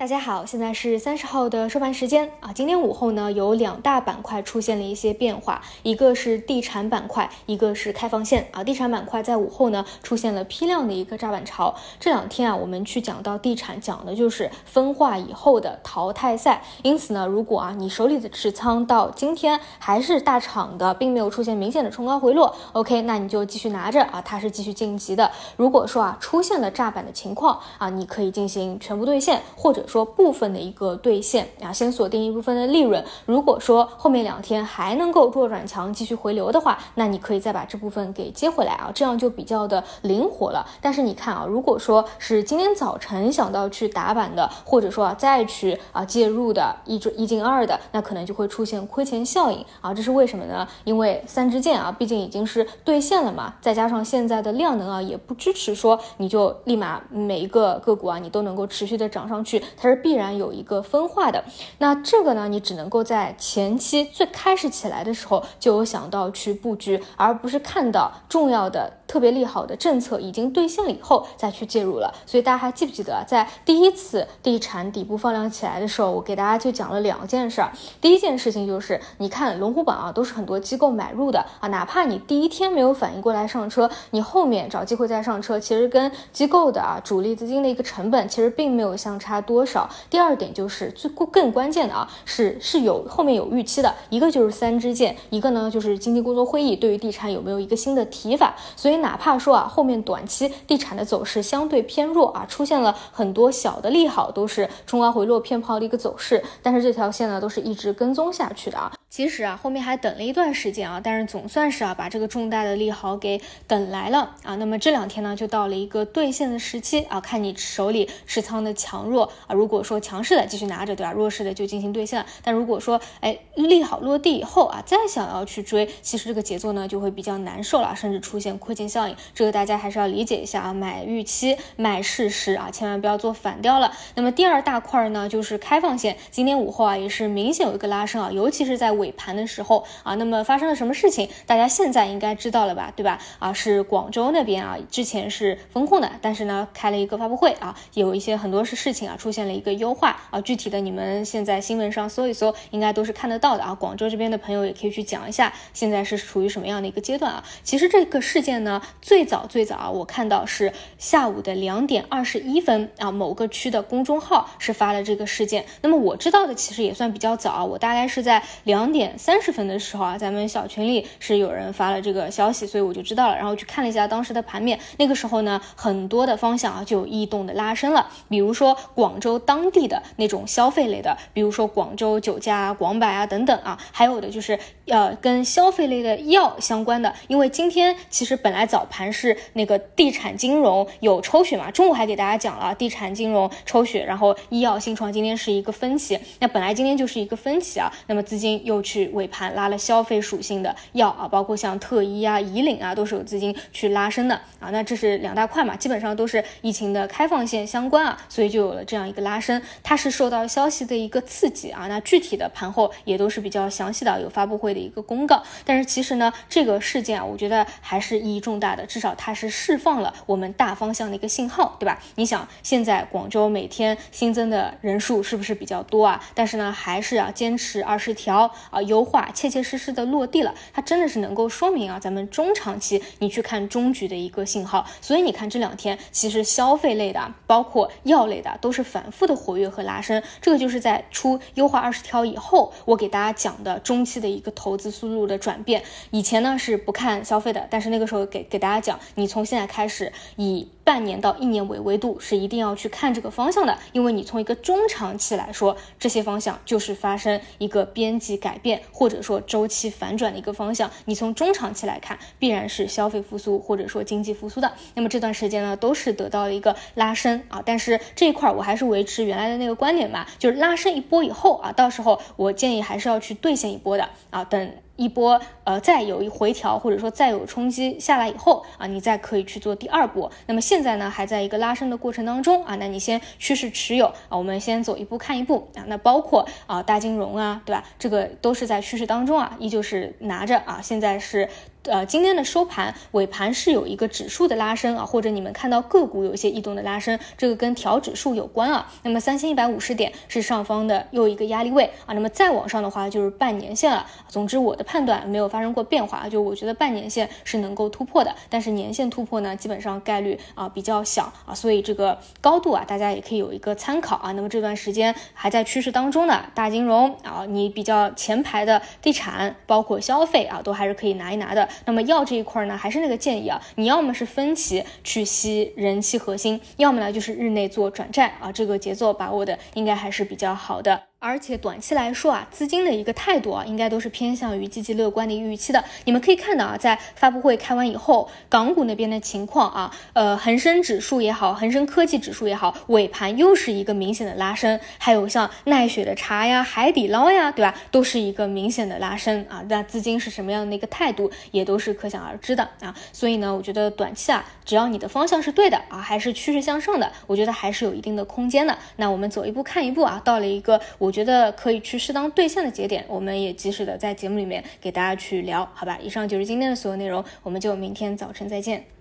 大家好，现在是三十号的收盘时间啊。今天午后呢，有两大板块出现了一些变化，一个是地产板块，一个是开放线啊。地产板块在午后呢，出现了批量的一个炸板潮。这两天啊，我们去讲到地产，讲的就是分化以后的淘汰赛。因此呢，如果啊你手里的持仓到今天还是大厂的，并没有出现明显的冲高回落，OK，那你就继续拿着啊，它是继续晋级的。如果说啊出现了炸板的情况啊，你可以进行全部兑现，或者。说部分的一个兑现啊，先锁定一部分的利润。如果说后面两天还能够弱转强，继续回流的话，那你可以再把这部分给接回来啊，这样就比较的灵活了。但是你看啊，如果说是今天早晨想到去打板的，或者说啊再去啊介入的一准一进二的，那可能就会出现亏钱效应啊。这是为什么呢？因为三支箭啊，毕竟已经是兑现了嘛，再加上现在的量能啊，也不支持说你就立马每一个个股啊，你都能够持续的涨上去。它是必然有一个分化的，那这个呢，你只能够在前期最开始起来的时候就有想到去布局，而不是看到重要的。特别利好的政策已经兑现了以后再去介入了，所以大家还记不记得，在第一次地产底部放量起来的时候，我给大家就讲了两件事儿。第一件事情就是，你看龙虎榜啊，都是很多机构买入的啊，哪怕你第一天没有反应过来上车，你后面找机会再上车，其实跟机构的啊主力资金的一个成本其实并没有相差多少少。第二点就是最更关键的啊，是是有后面有预期的，一个就是三支箭，一个呢就是经济工作会议对于地产有没有一个新的提法，所以。哪怕说啊，后面短期地产的走势相对偏弱啊，出现了很多小的利好，都是冲高回落偏抛的一个走势，但是这条线呢，都是一直跟踪下去的啊。其实啊，后面还等了一段时间啊，但是总算是啊，把这个重大的利好给等来了啊。那么这两天呢，就到了一个兑现的时期啊，看你手里持仓的强弱啊。如果说强势的继续拿着，对吧？弱势的就进行兑现。但如果说哎利好落地以后啊，再想要去追，其实这个节奏呢就会比较难受了，甚至出现亏钱效应。这个大家还是要理解一下啊，买预期，卖事实啊，千万不要做反调了。那么第二大块呢，就是开放线，今天午后啊，也是明显有一个拉升啊，尤其是在。尾盘的时候啊，那么发生了什么事情？大家现在应该知道了吧，对吧？啊，是广州那边啊，之前是风控的，但是呢，开了一个发布会啊，有一些很多是事情啊，出现了一个优化啊。具体的你们现在新闻上搜一搜，应该都是看得到的啊。广州这边的朋友也可以去讲一下，现在是处于什么样的一个阶段啊？其实这个事件呢，最早最早啊，我看到是下午的两点二十一分啊，某个区的公众号是发了这个事件。那么我知道的其实也算比较早，我大概是在两。点三十分的时候啊，咱们小群里是有人发了这个消息，所以我就知道了，然后去看了一下当时的盘面。那个时候呢，很多的方向啊就异动的拉升了，比如说广州当地的那种消费类的，比如说广州酒家、广百啊等等啊，还有的就是呃跟消费类的药相关的。因为今天其实本来早盘是那个地产金融有抽血嘛，中午还给大家讲了地产金融抽血，然后医药新创今天是一个分歧，那本来今天就是一个分歧啊，那么资金又。去尾盘拉了消费属性的药啊，包括像特医啊、以岭啊，都是有资金去拉升的啊。那这是两大块嘛，基本上都是疫情的开放线相关啊，所以就有了这样一个拉升。它是受到消息的一个刺激啊。那具体的盘后也都是比较详细的，有发布会的一个公告。但是其实呢，这个事件啊，我觉得还是意义重大的，至少它是释放了我们大方向的一个信号，对吧？你想现在广州每天新增的人数是不是比较多啊？但是呢，还是要坚持二十条。啊，优化切切实实的落地了，它真的是能够说明啊，咱们中长期你去看中局的一个信号。所以你看这两天，其实消费类的，包括药类的，都是反复的活跃和拉升。这个就是在出优化二十条以后，我给大家讲的中期的一个投资思路的转变。以前呢是不看消费的，但是那个时候给给大家讲，你从现在开始以。半年到一年为维度是一定要去看这个方向的，因为你从一个中长期来说，这些方向就是发生一个边际改变或者说周期反转的一个方向。你从中长期来看，必然是消费复苏或者说经济复苏的。那么这段时间呢，都是得到了一个拉升啊，但是这一块我还是维持原来的那个观点吧，就是拉升一波以后啊，到时候我建议还是要去兑现一波的啊，等。一波呃，再有一回调，或者说再有冲击下来以后啊，你再可以去做第二波。那么现在呢，还在一个拉升的过程当中啊，那你先趋势持有啊，我们先走一步看一步啊。那包括啊大金融啊，对吧？这个都是在趋势当中啊，依旧是拿着啊。现在是呃，今天的收盘尾盘是有一个指数的拉升啊，或者你们看到个股有一些异动的拉升，这个跟调指数有关啊。那么三千一百五十点是上方的又一个压力位啊，那么再往上的话就是半年线了。总之我的判断没有发生过变化，就我觉得半年线是能够突破的，但是年线突破呢，基本上概率啊比较小啊，所以这个高度啊，大家也可以有一个参考啊。那么这段时间还在趋势当中的大金融啊，你比较前排的地产，包括消费啊，都还是可以拿一拿的。那么药这一块呢，还是那个建议啊，你要么是分期去吸人气核心，要么呢就是日内做转债啊，这个节奏把握的应该还是比较好的。而且短期来说啊，资金的一个态度啊，应该都是偏向于积极乐观的预期的。你们可以看到啊，在发布会开完以后，港股那边的情况啊，呃，恒生指数也好，恒生科技指数也好，尾盘又是一个明显的拉升。还有像奈雪的茶呀、海底捞呀，对吧，都是一个明显的拉升啊。那资金是什么样的一个态度，也都是可想而知的啊。所以呢，我觉得短期啊，只要你的方向是对的啊，还是趋势向上的，我觉得还是有一定的空间的。那我们走一步看一步啊，到了一个我。觉得可以去适当兑现的节点，我们也及时的在节目里面给大家去聊，好吧？以上就是今天的所有内容，我们就明天早晨再见。